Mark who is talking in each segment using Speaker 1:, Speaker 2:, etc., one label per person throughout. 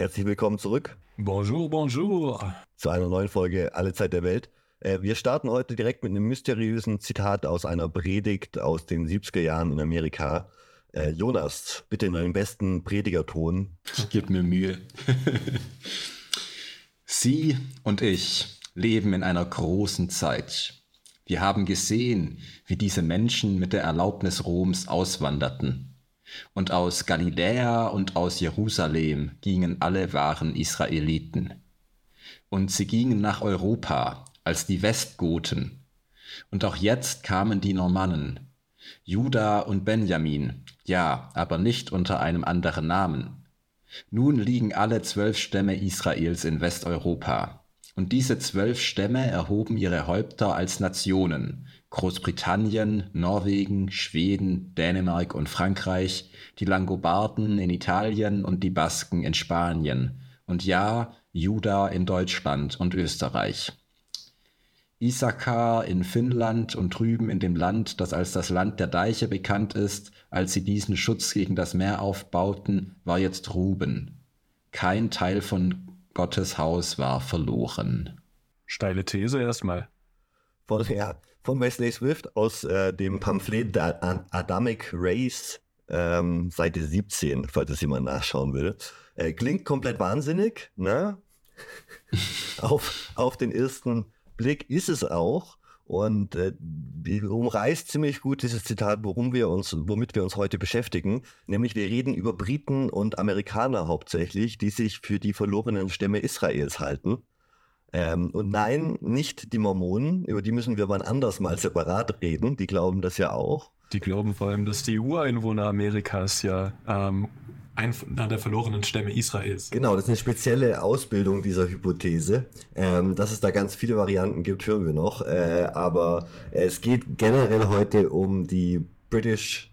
Speaker 1: Herzlich willkommen zurück.
Speaker 2: Bonjour, bonjour.
Speaker 1: Zu einer neuen Folge Alle Zeit der Welt. Äh, wir starten heute direkt mit einem mysteriösen Zitat aus einer Predigt aus den 70er Jahren in Amerika. Äh, Jonas, bitte in deinem besten Predigerton.
Speaker 3: Ich gebe mir Mühe. Sie und ich leben in einer großen Zeit. Wir haben gesehen, wie diese Menschen mit der Erlaubnis Roms auswanderten. Und aus Galiläa und aus Jerusalem gingen alle wahren Israeliten. Und sie gingen nach Europa als die Westgoten. Und auch jetzt kamen die Normannen, Juda und Benjamin, ja, aber nicht unter einem anderen Namen. Nun liegen alle zwölf Stämme Israels in Westeuropa. Und diese zwölf Stämme erhoben ihre Häupter als Nationen. Großbritannien, Norwegen, Schweden, Dänemark und Frankreich, die Langobarden in Italien und die Basken in Spanien. Und ja, Juda in Deutschland und Österreich. Issachar in Finnland und drüben in dem Land, das als das Land der Deiche bekannt ist, als sie diesen Schutz gegen das Meer aufbauten, war jetzt Ruben. Kein Teil von Gottes Haus war verloren.
Speaker 2: Steile These erstmal.
Speaker 1: Von, ja, von Wesley Swift aus äh, dem Pamphlet der Adamic Race, ähm, Seite 17, falls es jemand nachschauen will. Äh, klingt komplett wahnsinnig, ne? auf, auf den ersten Blick ist es auch. Und äh, umreißt ziemlich gut dieses Zitat, worum wir uns, womit wir uns heute beschäftigen. Nämlich wir reden über Briten und Amerikaner hauptsächlich, die sich für die verlorenen Stämme Israels halten. Ähm, und nein, nicht die Mormonen, über die müssen wir wann anders mal separat reden. Die glauben das ja auch.
Speaker 2: Die glauben vor allem, dass die Ureinwohner Amerikas ja ähm, einer der verlorenen Stämme Israels.
Speaker 1: Genau, das ist eine spezielle Ausbildung dieser Hypothese. Ähm, dass es da ganz viele Varianten gibt, hören wir noch. Äh, aber es geht generell heute um die British,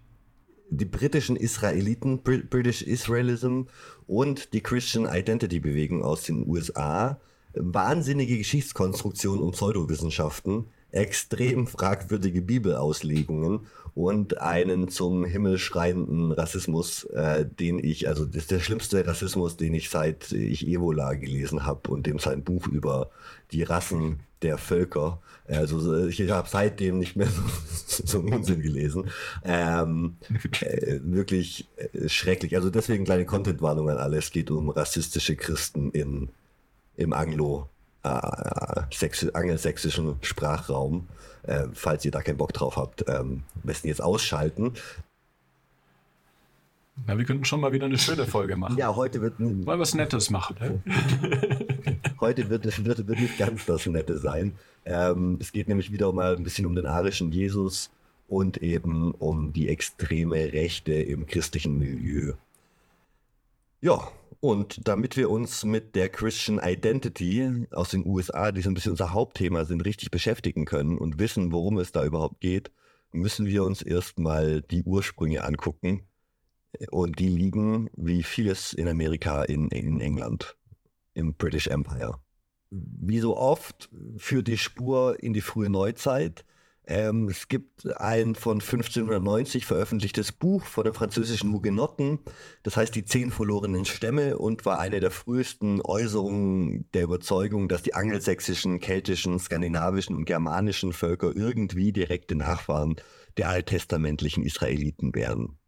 Speaker 1: die britischen Israeliten, British Israelism und die Christian Identity Bewegung aus den USA. Wahnsinnige Geschichtskonstruktion und Pseudowissenschaften, extrem fragwürdige Bibelauslegungen und einen zum Himmel schreienden Rassismus, äh, den ich, also das ist der schlimmste Rassismus, den ich seit ich Evola gelesen habe und dem sein Buch über die Rassen der Völker. Also ich habe seitdem nicht mehr so, so einen Unsinn gelesen. Ähm, äh, wirklich äh, schrecklich. Also deswegen kleine Contentwarnung an alle. Es geht um rassistische Christen in, im Anglo- äh, angelsächsischen Sprachraum. Äh, falls ihr da keinen Bock drauf habt, ähm, am besten jetzt ausschalten.
Speaker 2: Na, wir könnten schon mal wieder eine schöne Folge machen.
Speaker 1: Ja, heute wird
Speaker 2: mal was Nettes machen. Ne?
Speaker 1: heute wird es wird, wird nicht ganz das Nette sein. Ähm, es geht nämlich wieder mal ein bisschen um den arischen Jesus und eben um die extreme Rechte im christlichen Milieu. Ja, und damit wir uns mit der Christian Identity aus den USA, die so ein bisschen unser Hauptthema sind, richtig beschäftigen können und wissen, worum es da überhaupt geht, müssen wir uns erstmal die Ursprünge angucken. Und die liegen, wie vieles in Amerika, in, in England, im British Empire. Wie so oft führt die Spur in die frühe Neuzeit ähm, es gibt ein von 1590 veröffentlichtes Buch von den französischen Hugenotten, das heißt die zehn verlorenen Stämme und war eine der frühesten Äußerungen der Überzeugung, dass die angelsächsischen, keltischen, skandinavischen und germanischen Völker irgendwie direkte Nachfahren der alttestamentlichen Israeliten wären.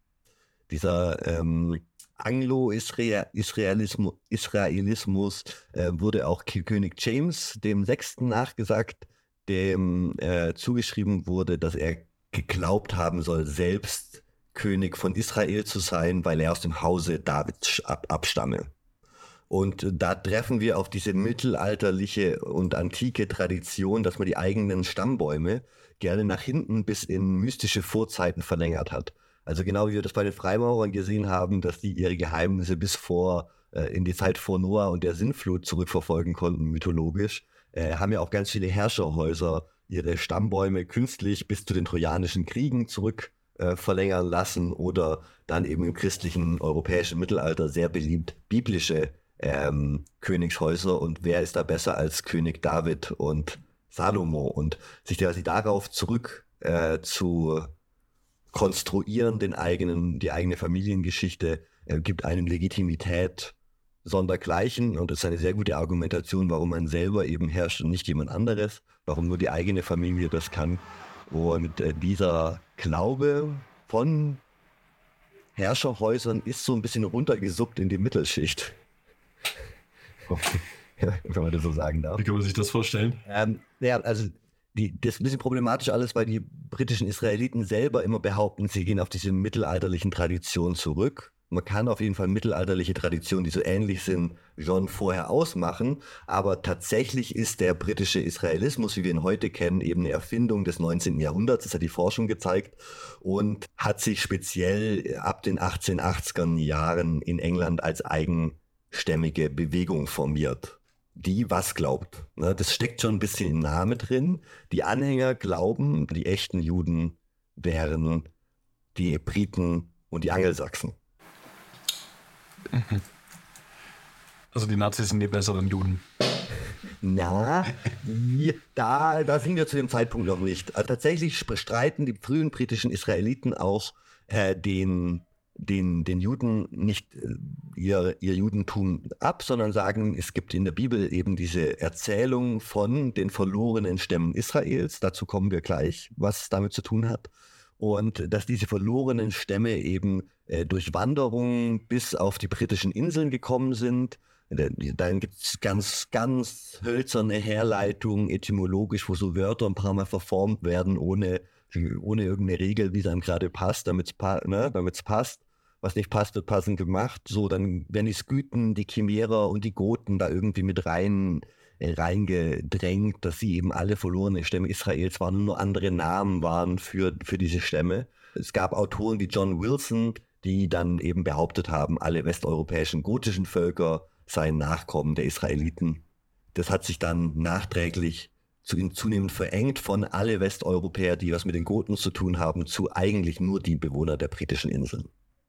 Speaker 1: Dieser ähm, Anglo-Israelismus Israelismus, äh, wurde auch König James dem Sechsten nachgesagt dem äh, zugeschrieben wurde, dass er geglaubt haben soll, selbst König von Israel zu sein, weil er aus dem Hause Davids ab abstamme. Und da treffen wir auf diese mittelalterliche und antike Tradition, dass man die eigenen Stammbäume gerne nach hinten bis in mystische Vorzeiten verlängert hat. Also genau wie wir das bei den Freimaurern gesehen haben, dass die ihre Geheimnisse bis vor äh, in die Zeit vor Noah und der Sinnflut zurückverfolgen konnten, mythologisch, äh, haben ja auch ganz viele Herrscherhäuser ihre Stammbäume künstlich bis zu den Trojanischen Kriegen zurück äh, verlängern lassen oder dann eben im christlichen europäischen Mittelalter sehr beliebt biblische ähm, Königshäuser. Und wer ist da besser als König David und Salomo? Und sich quasi darauf zurück äh, zu konstruieren, den eigenen, die eigene Familiengeschichte, äh, gibt einem Legitimität sondergleichen und das ist eine sehr gute Argumentation, warum man selber eben herrscht und nicht jemand anderes, warum nur die eigene Familie das kann. Und äh, dieser Glaube von Herrscherhäusern ist so ein bisschen runtergesuppt in die Mittelschicht. Wenn man das so sagen darf.
Speaker 2: Wie kann man sich das vorstellen?
Speaker 1: Ähm, ja, also die, das ist ein bisschen problematisch alles, weil die britischen Israeliten selber immer behaupten, sie gehen auf diese mittelalterlichen Traditionen zurück. Man kann auf jeden Fall mittelalterliche Traditionen, die so ähnlich sind, schon vorher ausmachen. Aber tatsächlich ist der britische Israelismus, wie wir ihn heute kennen, eben eine Erfindung des 19. Jahrhunderts. Das hat die Forschung gezeigt und hat sich speziell ab den 1880er Jahren in England als eigenstämmige Bewegung formiert. Die was glaubt. Das steckt schon ein bisschen im Namen drin. Die Anhänger glauben, die echten Juden wären die Briten und die Angelsachsen.
Speaker 2: Also die Nazis sind die besseren Juden.
Speaker 1: Na, da, da sind wir zu dem Zeitpunkt noch nicht. Also tatsächlich bestreiten die frühen britischen Israeliten auch äh, den, den, den Juden nicht äh, ihr, ihr Judentum ab, sondern sagen, es gibt in der Bibel eben diese Erzählung von den verlorenen Stämmen Israels. Dazu kommen wir gleich, was damit zu tun hat und dass diese verlorenen Stämme eben äh, durch Wanderungen bis auf die britischen Inseln gekommen sind. Dann gibt es ganz, ganz hölzerne Herleitungen etymologisch, wo so Wörter ein paar Mal verformt werden, ohne, ohne irgendeine Regel, wie es einem gerade passt, damit es pa ne, passt. Was nicht passt, wird passend gemacht. So, dann werden die Skythen, die Chimärer und die Goten da irgendwie mit rein reingedrängt, dass sie eben alle verlorene Stämme Israels waren, nur andere Namen waren für, für diese Stämme. Es gab Autoren wie John Wilson, die dann eben behauptet haben, alle westeuropäischen gotischen Völker seien Nachkommen der Israeliten. Das hat sich dann nachträglich zu, zunehmend verengt von alle Westeuropäer, die was mit den Goten zu tun haben, zu eigentlich nur die Bewohner der britischen Inseln.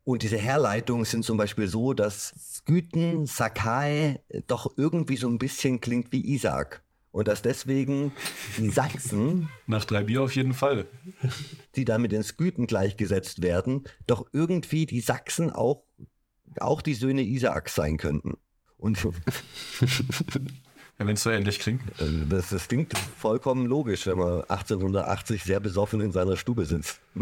Speaker 1: Und diese Herleitungen sind zum Beispiel so, dass Skythen, Sakai doch irgendwie so ein bisschen klingt wie Isaac. Und dass deswegen die Sachsen.
Speaker 2: Nach drei Bier auf jeden Fall.
Speaker 1: Die dann mit den Skythen gleichgesetzt werden, doch irgendwie die Sachsen auch, auch die Söhne Isaaks sein könnten. Und
Speaker 2: wenn es so ähnlich klingt.
Speaker 1: Also das, das klingt vollkommen logisch, wenn man 1880 sehr besoffen in seiner Stube sitzt.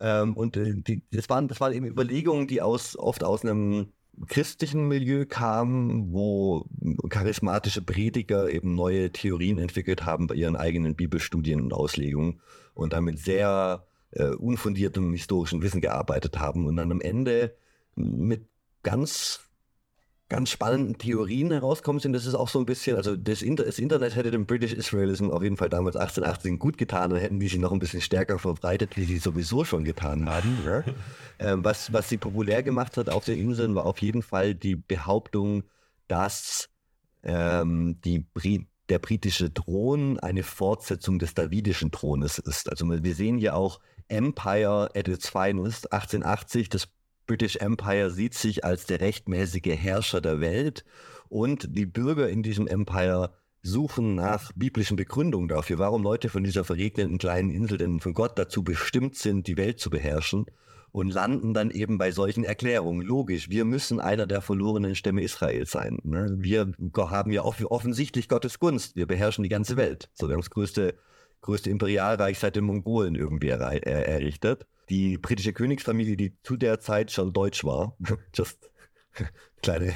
Speaker 1: ähm, und äh, die, das, waren, das waren eben Überlegungen, die aus, oft aus einem christlichen Milieu kamen, wo charismatische Prediger eben neue Theorien entwickelt haben bei ihren eigenen Bibelstudien und Auslegungen und damit sehr äh, unfundiertem historischen Wissen gearbeitet haben und dann am Ende mit ganz ganz spannenden Theorien herauskommen sind. Das ist auch so ein bisschen, also das, Inter das Internet hätte dem British Israelism auf jeden Fall damals 1818 gut getan, dann hätten die sich noch ein bisschen stärker verbreitet, wie sie sowieso schon getan haben. Ja? ähm, was, was sie populär gemacht hat auf den Inseln, war auf jeden Fall die Behauptung, dass ähm, die Brit der britische Thron eine Fortsetzung des davidischen Thrones ist. Also wir sehen hier auch Empire at its finest, 1880, das British Empire sieht sich als der rechtmäßige Herrscher der Welt und die Bürger in diesem Empire suchen nach biblischen Begründungen dafür, warum Leute von dieser verregneten kleinen Insel denn von Gott dazu bestimmt sind, die Welt zu beherrschen und landen dann eben bei solchen Erklärungen. Logisch, wir müssen einer der verlorenen Stämme Israels sein. Ne? Wir haben ja offensichtlich Gottes Gunst. Wir beherrschen die ganze Welt. So, wir haben das größte, größte Imperialreich seit den Mongolen irgendwie errichtet die britische Königsfamilie, die zu der Zeit schon deutsch war. Just kleine,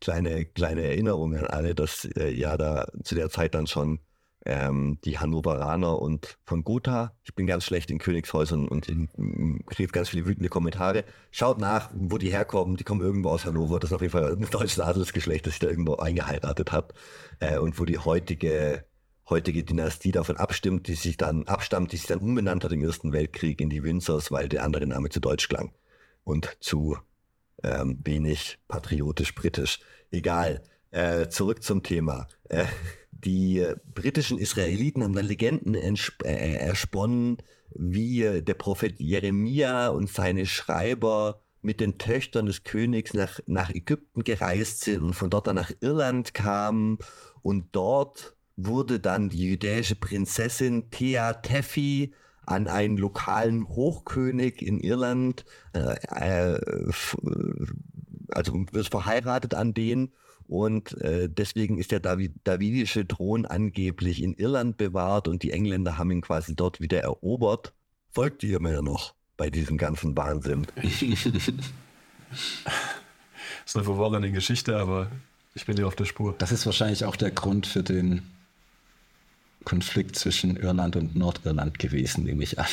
Speaker 1: kleine, kleine Erinnerung an alle, dass äh, ja da zu der Zeit dann schon ähm, die Hannoveraner und von Gotha. Ich bin ganz schlecht in Königshäusern und kriege ganz viele wütende Kommentare. Schaut nach, wo die herkommen. Die kommen irgendwo aus Hannover. Das ist auf jeden Fall ein deutsches Adelsgeschlecht, das sich da irgendwo eingeheiratet hat. Äh, und wo die heutige heutige Dynastie davon abstimmt, die sich dann abstammt, die sich dann umbenannt hat im Ersten Weltkrieg in die Windsors, weil der andere Name zu deutsch klang und zu ähm, wenig patriotisch-britisch. Egal. Äh, zurück zum Thema. Äh, die britischen Israeliten haben dann Legenden äh, ersponnen, wie der Prophet Jeremia und seine Schreiber mit den Töchtern des Königs nach, nach Ägypten gereist sind und von dort dann nach Irland kamen und dort wurde dann die jüdische Prinzessin Thea Tephi an einen lokalen Hochkönig in Irland, äh, äh, also wird verheiratet an den und äh, deswegen ist der David, davidische Thron angeblich in Irland bewahrt und die Engländer haben ihn quasi dort wieder erobert. Folgt ihr mir noch bei diesem ganzen Wahnsinn? das
Speaker 2: ist eine verworrene Geschichte, aber ich bin dir auf der Spur.
Speaker 3: Das ist wahrscheinlich auch der Grund für den Konflikt zwischen Irland und Nordirland gewesen, nehme ich an.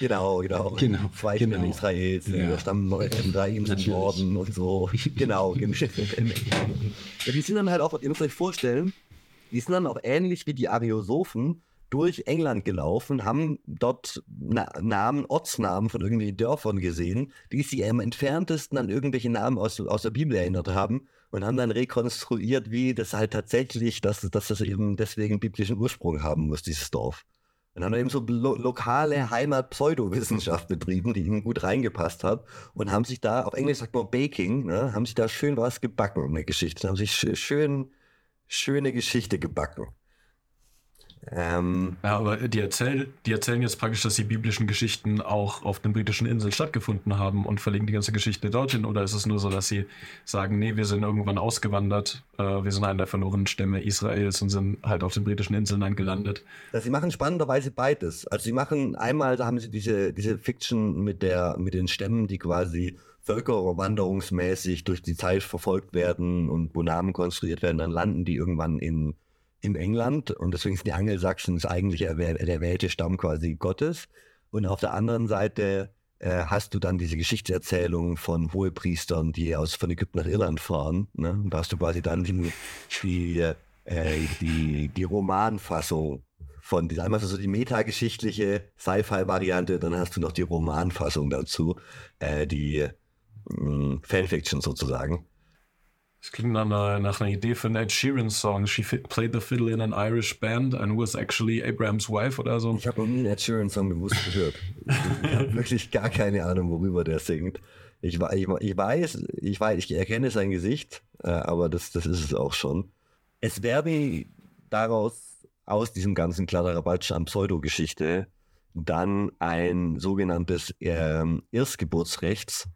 Speaker 1: Genau, genau.
Speaker 3: genau
Speaker 1: Zwei genau. Stellen Israels, ja. stammen drei im Norden und so. Genau. ja, die sind dann halt auch, ihr müsst euch vorstellen, die sind dann auch ähnlich wie die Ariosophen durch England gelaufen, haben dort Na Namen, Ortsnamen von irgendwelchen Dörfern gesehen, die sie am entferntesten an irgendwelche Namen aus, aus der Bibel erinnert haben und haben dann rekonstruiert, wie das halt tatsächlich, dass, dass das eben deswegen biblischen Ursprung haben muss, dieses Dorf. Und haben eben so lo lokale Heimat-Pseudowissenschaft betrieben, die ihnen gut reingepasst hat und haben sich da, auf Englisch sagt man Baking, ne, haben sich da schön was gebacken, eine Geschichte, haben sich schön, schöne Geschichte gebacken.
Speaker 2: Ähm, ja, aber die erzählen, die erzählen jetzt praktisch, dass die biblischen Geschichten auch auf den britischen Inseln stattgefunden haben und verlegen die ganze Geschichte dorthin? Oder ist es nur so, dass sie sagen, nee, wir sind irgendwann ausgewandert, äh, wir sind einer der verlorenen Stämme Israels und sind halt auf den britischen Inseln dann gelandet?
Speaker 1: Ja, sie machen spannenderweise beides. Also sie machen einmal, da haben sie diese, diese Fiction mit, der, mit den Stämmen, die quasi völkerwanderungsmäßig durch die Zeit verfolgt werden und wo Namen konstruiert werden, dann landen die irgendwann in in England und deswegen sind die Angelsachsen eigentlich der erwählte Stamm quasi Gottes. Und auf der anderen Seite äh, hast du dann diese Geschichtserzählung von Hohepriestern, die aus von Ägypten nach Irland fahren. Ne? Und da hast du quasi dann die, die, äh, die, die Romanfassung von dieser, einmal so die metageschichtliche Sci-Fi-Variante, dann hast du noch die Romanfassung dazu, äh, die mh, Fanfiction sozusagen.
Speaker 2: Das klingt nach einer, nach einer Idee für einen Ed Sheeran-Song. She played the fiddle in an Irish band and was actually Abraham's wife oder so.
Speaker 1: Ich habe noch nie einen Ed Sheeran-Song bewusst gehört. ich habe wirklich gar keine Ahnung, worüber der singt. Ich, ich, ich, weiß, ich weiß, ich erkenne sein Gesicht, äh, aber das, das ist es auch schon. Es werde daraus, aus diesem ganzen Kladderabatsch an Pseudogeschichte, dann ein sogenanntes äh, Erstgeburtsrechts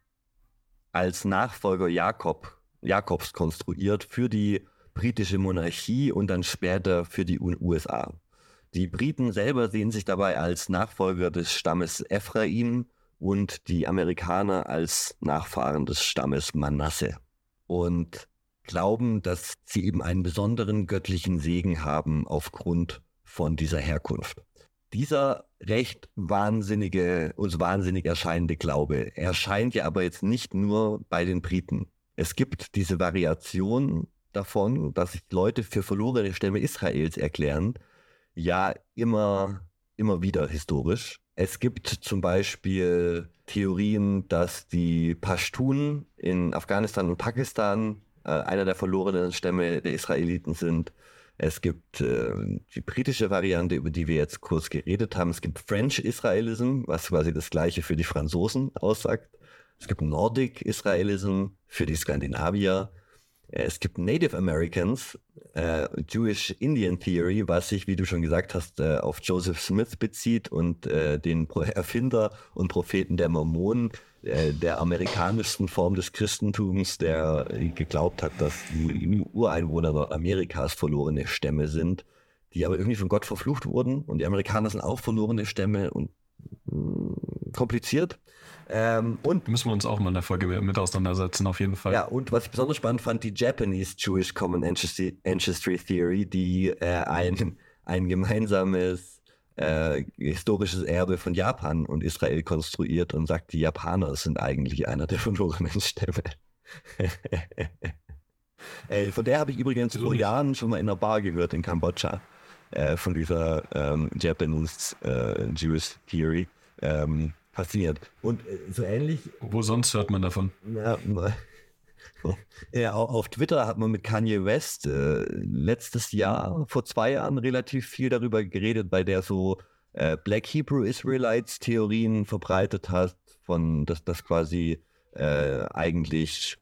Speaker 1: als Nachfolger Jakob Jakobs konstruiert für die britische Monarchie und dann später für die USA. Die Briten selber sehen sich dabei als Nachfolger des Stammes Ephraim und die Amerikaner als Nachfahren des Stammes Manasse und glauben, dass sie eben einen besonderen göttlichen Segen haben aufgrund von dieser Herkunft. Dieser recht wahnsinnige, uns wahnsinnig erscheinende Glaube erscheint ja aber jetzt nicht nur bei den Briten. Es gibt diese Variation davon, dass sich Leute für verlorene Stämme Israels erklären, ja immer, immer wieder historisch. Es gibt zum Beispiel Theorien, dass die Pashtun in Afghanistan und Pakistan äh, einer der verlorenen Stämme der Israeliten sind. Es gibt äh, die britische Variante, über die wir jetzt kurz geredet haben. Es gibt French Israelism, was quasi das gleiche für die Franzosen aussagt. Es gibt Nordic Israelism für die Skandinavier. Es gibt Native Americans, äh, Jewish Indian Theory, was sich, wie du schon gesagt hast, äh, auf Joseph Smith bezieht und äh, den Erfinder und Propheten der Mormonen, äh, der amerikanischsten Form des Christentums, der geglaubt hat, dass die Ureinwohner Amerikas verlorene Stämme sind, die aber irgendwie von Gott verflucht wurden. Und die Amerikaner sind auch verlorene Stämme und mh, mm, kompliziert.
Speaker 2: Ähm, und müssen wir uns auch mal in der Folge mit auseinandersetzen, auf jeden Fall.
Speaker 1: Ja, und was ich besonders spannend fand, die Japanese Jewish Common Ancestry, Ancestry Theory, die äh, ein, ein gemeinsames äh, historisches Erbe von Japan und Israel konstruiert und sagt, die Japaner sind eigentlich einer der verlorenen Stämme. äh, von der habe ich übrigens vor Jahren schon mal in einer Bar gehört in Kambodscha, äh, von dieser ähm, Japanese äh, Jewish Theory. Ähm, passiert. Und äh, so ähnlich.
Speaker 2: Wo sonst hört man davon?
Speaker 1: Ja, ja, auf Twitter hat man mit Kanye West äh, letztes Jahr, vor zwei Jahren, relativ viel darüber geredet, bei der so äh, Black Hebrew Israelites Theorien verbreitet hat, von dass das quasi äh, eigentlich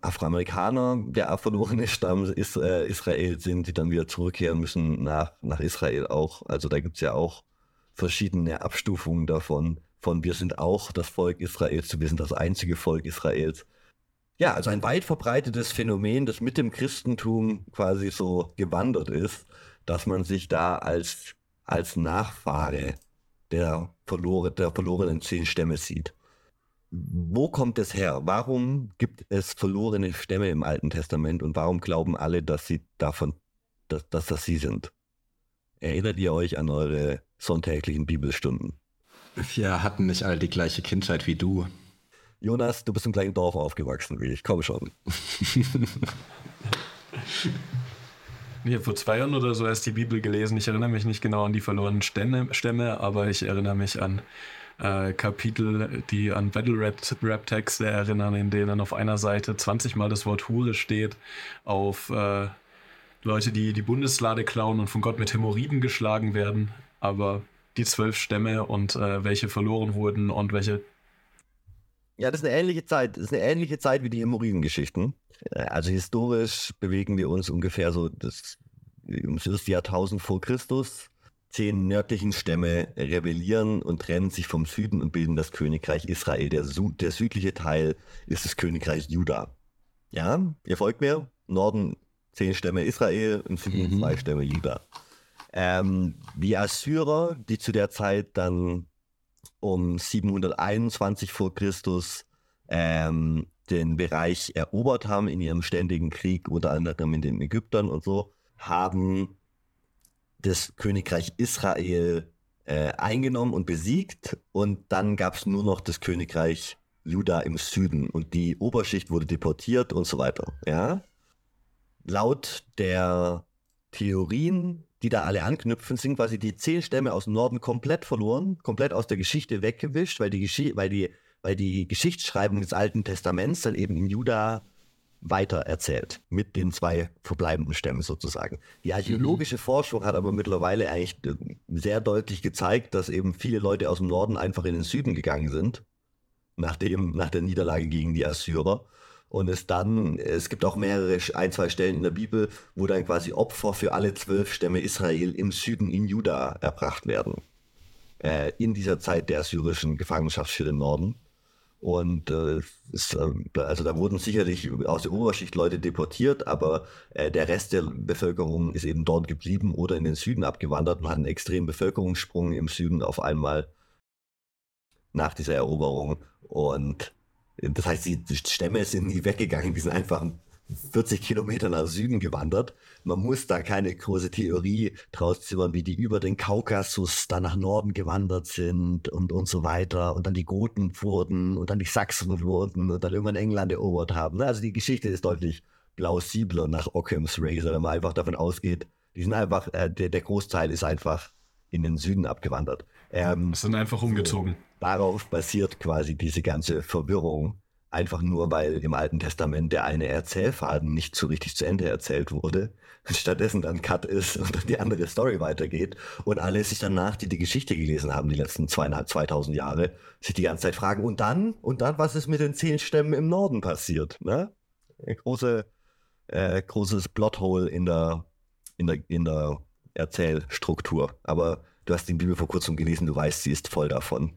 Speaker 1: Afroamerikaner der verlorene Stamm ist, äh, Israel sind, die dann wieder zurückkehren müssen nach, nach Israel auch. Also da gibt es ja auch verschiedene Abstufungen davon. Von wir sind auch das Volk Israels zu wir sind das einzige Volk Israels. Ja, also ein weit verbreitetes Phänomen, das mit dem Christentum quasi so gewandert ist, dass man sich da als, als Nachfahre der, verloren, der verlorenen zehn Stämme sieht. Wo kommt es her? Warum gibt es verlorene Stämme im Alten Testament und warum glauben alle, dass sie davon, dass, dass das sie sind? Erinnert ihr euch an eure sonntäglichen Bibelstunden?
Speaker 3: Wir hatten nicht alle die gleiche Kindheit wie du.
Speaker 1: Jonas, du bist im gleichen Dorf aufgewachsen wie ich. Komm schon.
Speaker 2: Ich habe vor zwei Jahren oder so erst die Bibel gelesen. Ich erinnere mich nicht genau an die verlorenen Stämme, Stämme aber ich erinnere mich an äh, Kapitel, die an Battle-Rap-Texte erinnern, in denen auf einer Seite 20 Mal das Wort Hure steht, auf äh, Leute, die die Bundeslade klauen und von Gott mit Hämorrhoiden geschlagen werden. Aber die zwölf Stämme und äh, welche verloren wurden und welche
Speaker 1: ja, das ist eine ähnliche Zeit. Das ist eine ähnliche Zeit wie die Hämorrhoidengeschichten. Äh, also historisch bewegen wir uns ungefähr so das, um das Jahrtausend vor Christus. Zehn nördlichen Stämme rebellieren und trennen sich vom Süden und bilden das Königreich Israel. Der, der südliche Teil ist das Königreich Juda. Ja, ihr folgt mir? Norden zehn Stämme Israel, im Süden mhm. zwei Stämme Juda. Ähm, die Assyrer, die zu der Zeit dann um 721 vor Christus ähm, den Bereich erobert haben in ihrem ständigen Krieg, unter anderem mit den Ägyptern und so, haben das Königreich Israel äh, eingenommen und besiegt und dann gab es nur noch das Königreich Juda im Süden und die Oberschicht wurde deportiert und so weiter. Ja? Laut der Theorien die da alle anknüpfen, sind quasi die zehn Stämme aus dem Norden komplett verloren, komplett aus der Geschichte weggewischt, weil die, Geschi weil die, weil die Geschichtsschreibung des Alten Testaments dann eben in Juda weiter erzählt, mit den zwei verbleibenden Stämmen sozusagen. Die archäologische mhm. Forschung hat aber mittlerweile eigentlich äh, sehr deutlich gezeigt, dass eben viele Leute aus dem Norden einfach in den Süden gegangen sind, nach, dem, nach der Niederlage gegen die Assyrer und es dann, es gibt auch mehrere, ein, zwei Stellen in der Bibel, wo dann quasi Opfer für alle zwölf Stämme Israel im Süden in Juda erbracht werden. Äh, in dieser Zeit der syrischen Gefangenschaft für den Norden. Und äh, es, äh, also da wurden sicherlich aus der Oberschicht Leute deportiert, aber äh, der Rest der Bevölkerung ist eben dort geblieben oder in den Süden abgewandert und hat einen extremen Bevölkerungssprung im Süden auf einmal nach dieser Eroberung. Und das heißt, die Stämme sind nie weggegangen, die sind einfach 40 Kilometer nach Süden gewandert. Man muss da keine große Theorie draus zimmern, wie die über den Kaukasus dann nach Norden gewandert sind und, und so weiter. Und dann die Goten wurden und dann die Sachsen wurden und dann irgendwann England erobert haben. Ne? Also die Geschichte ist deutlich plausibler nach Occam's Razor, wenn man einfach davon ausgeht, die sind einfach, äh, der, der Großteil ist einfach in den Süden abgewandert.
Speaker 2: Ähm, sind einfach umgezogen. So,
Speaker 1: darauf basiert quasi diese ganze Verwirrung. Einfach nur, weil im Alten Testament der eine Erzählfaden nicht so richtig zu Ende erzählt wurde. Stattdessen dann Cut ist und dann die andere Story weitergeht. Und alle sich danach, die die Geschichte gelesen haben, die letzten zweieinhalb, 2000 Jahre, sich die ganze Zeit fragen, und dann, und dann, was ist mit den zehn Stämmen im Norden passiert? Ne? Große, äh, großes Plothole in der, in der, in der Erzählstruktur. Aber du hast die Bibel vor kurzem gelesen, du weißt, sie ist voll davon.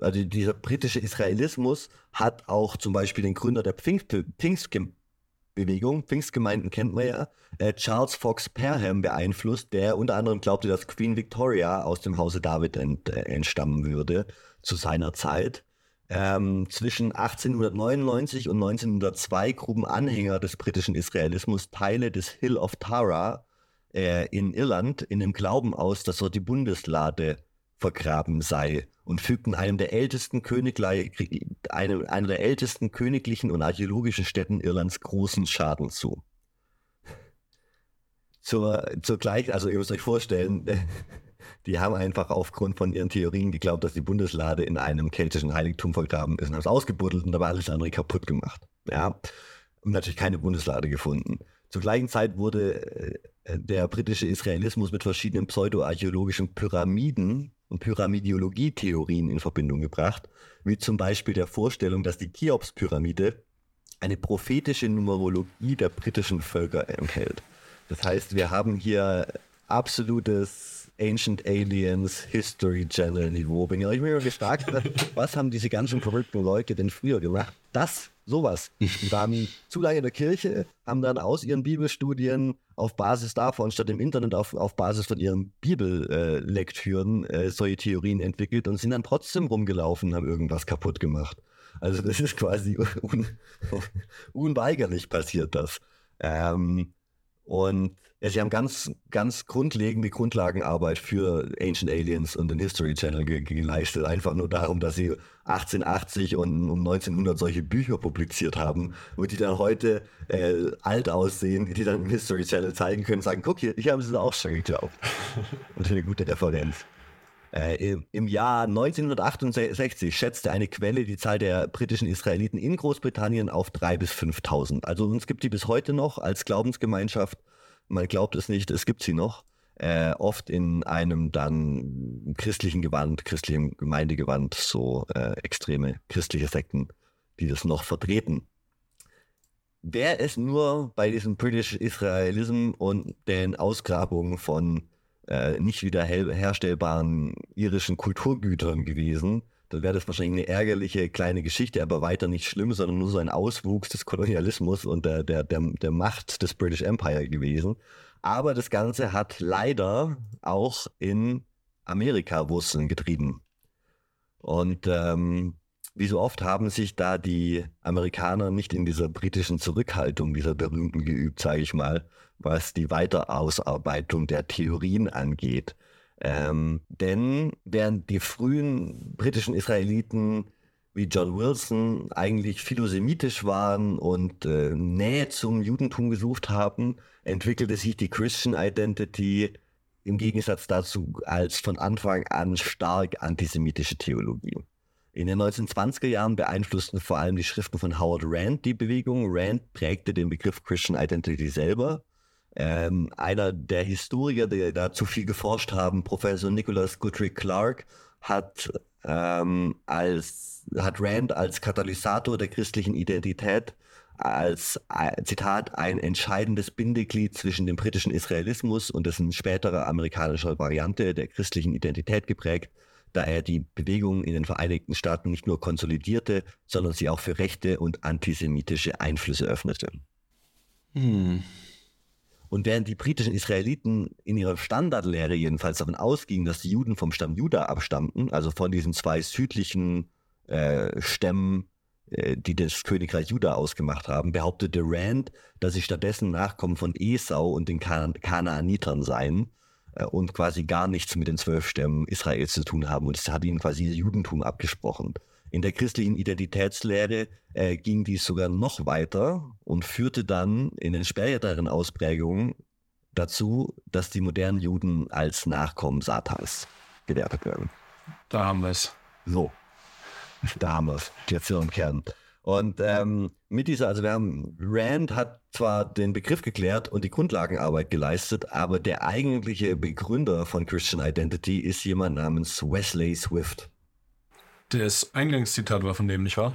Speaker 1: Also dieser britische Israelismus hat auch zum Beispiel den Gründer der Pfingst Pfingstbewegung, Pfingstgemeinden kennt man ja, äh, Charles Fox Perham beeinflusst, der unter anderem glaubte, dass Queen Victoria aus dem Hause David ent, äh, entstammen würde zu seiner Zeit. Ähm, zwischen 1899 und 1902 gruben Anhänger des britischen Israelismus Teile des Hill of Tara äh, in Irland in dem Glauben aus, dass dort die Bundeslade vergraben sei und fügten einem der ältesten einem, einer der ältesten königlichen und archäologischen Städten Irlands großen Schaden zu. Zur, zur also ihr müsst euch vorstellen, die haben einfach aufgrund von ihren Theorien geglaubt, dass die Bundeslade in einem keltischen Heiligtum vergraben ist und haben es ausgebuddelt und dabei alles andere kaputt gemacht. Ja. Und natürlich keine Bundeslade gefunden. Zur gleichen Zeit wurde äh, der britische Israelismus mit verschiedenen pseudoarchäologischen Pyramiden und Pyramidiologie-Theorien in Verbindung gebracht, wie zum Beispiel der Vorstellung, dass die Cheops-Pyramide eine prophetische Numerologie der britischen Völker enthält. Das heißt, wir haben hier absolutes Ancient Aliens, History Channel Niveau. Wenn ihr euch mal gefragt was haben diese ganzen verrückten Leute denn früher gemacht? Das, sowas. Die waren zu lange in der Kirche, haben dann aus ihren Bibelstudien auf Basis davon, statt im Internet auf, auf Basis von ihren Bibellektüren äh, solche Theorien entwickelt und sind dann trotzdem rumgelaufen und haben irgendwas kaputt gemacht. Also das ist quasi un unweigerlich passiert das. Ähm, und ja, sie haben ganz, ganz grundlegende Grundlagenarbeit für Ancient Aliens und den History Channel ge geleistet. Einfach nur darum, dass sie 1880 und um 1900 solche Bücher publiziert haben, wo die dann heute äh, alt aussehen, die dann im History Channel zeigen können und sagen, guck hier, ich habe es auch schon geglaubt. und eine gute Referenz. Äh, Im Jahr 1968 schätzte eine Quelle die Zahl der britischen Israeliten in Großbritannien auf 3.000 bis 5.000. Also uns gibt die bis heute noch als Glaubensgemeinschaft. Man glaubt es nicht, es gibt sie noch. Äh, oft in einem dann christlichen Gewand, christlichem Gemeindegewand, so äh, extreme christliche Sekten, die das noch vertreten. Wäre es nur bei diesem British Israelism und den Ausgrabungen von äh, nicht wieder herstellbaren irischen Kulturgütern gewesen, dann wäre das wahrscheinlich eine ärgerliche kleine Geschichte, aber weiter nicht schlimm, sondern nur so ein Auswuchs des Kolonialismus und der, der, der, der Macht des British Empire gewesen. Aber das Ganze hat leider auch in Amerika Wurzeln getrieben. Und ähm, wie so oft haben sich da die Amerikaner nicht in dieser britischen Zurückhaltung, dieser berühmten geübt, sage ich mal, was die Weiterausarbeitung der Theorien angeht. Ähm, denn während die frühen britischen Israeliten wie John Wilson eigentlich philosemitisch waren und äh, Nähe zum Judentum gesucht haben, entwickelte sich die Christian Identity im Gegensatz dazu als von Anfang an stark antisemitische Theologie. In den 1920er Jahren beeinflussten vor allem die Schriften von Howard Rand die Bewegung. Rand prägte den Begriff Christian Identity selber ähm, einer der Historiker, die dazu viel geforscht haben, Professor Nicholas Goodrick Clark, hat, ähm, als, hat Rand als Katalysator der christlichen Identität als äh, Zitat ein entscheidendes Bindeglied zwischen dem britischen Israelismus und dessen späterer amerikanischer Variante der christlichen Identität geprägt, da er die Bewegung in den Vereinigten Staaten nicht nur konsolidierte, sondern sie auch für rechte und antisemitische Einflüsse öffnete. Hm. Und während die britischen Israeliten in ihrer Standardlehre jedenfalls davon ausgingen, dass die Juden vom Stamm Juda abstammten, also von diesen zwei südlichen äh, Stämmen, äh, die das Königreich Juda ausgemacht haben, behauptete Rand, dass sie stattdessen Nachkommen von Esau und den kan Kanaanitern seien äh, und quasi gar nichts mit den zwölf Stämmen Israels zu tun haben. Und es hat ihnen quasi Judentum abgesprochen. In der christlichen Identitätslehre äh, ging dies sogar noch weiter und führte dann in den späteren Ausprägungen dazu, dass die modernen Juden als Nachkommen Satans gewertet werden.
Speaker 2: Da haben wir es.
Speaker 1: So, da haben wir es. Jetzt hier im Kern. Und ähm, mit dieser, also wir haben, Rand hat zwar den Begriff geklärt und die Grundlagenarbeit geleistet, aber der eigentliche Begründer von Christian Identity ist jemand namens Wesley Swift.
Speaker 2: Das Eingangszitat war von dem, nicht wahr?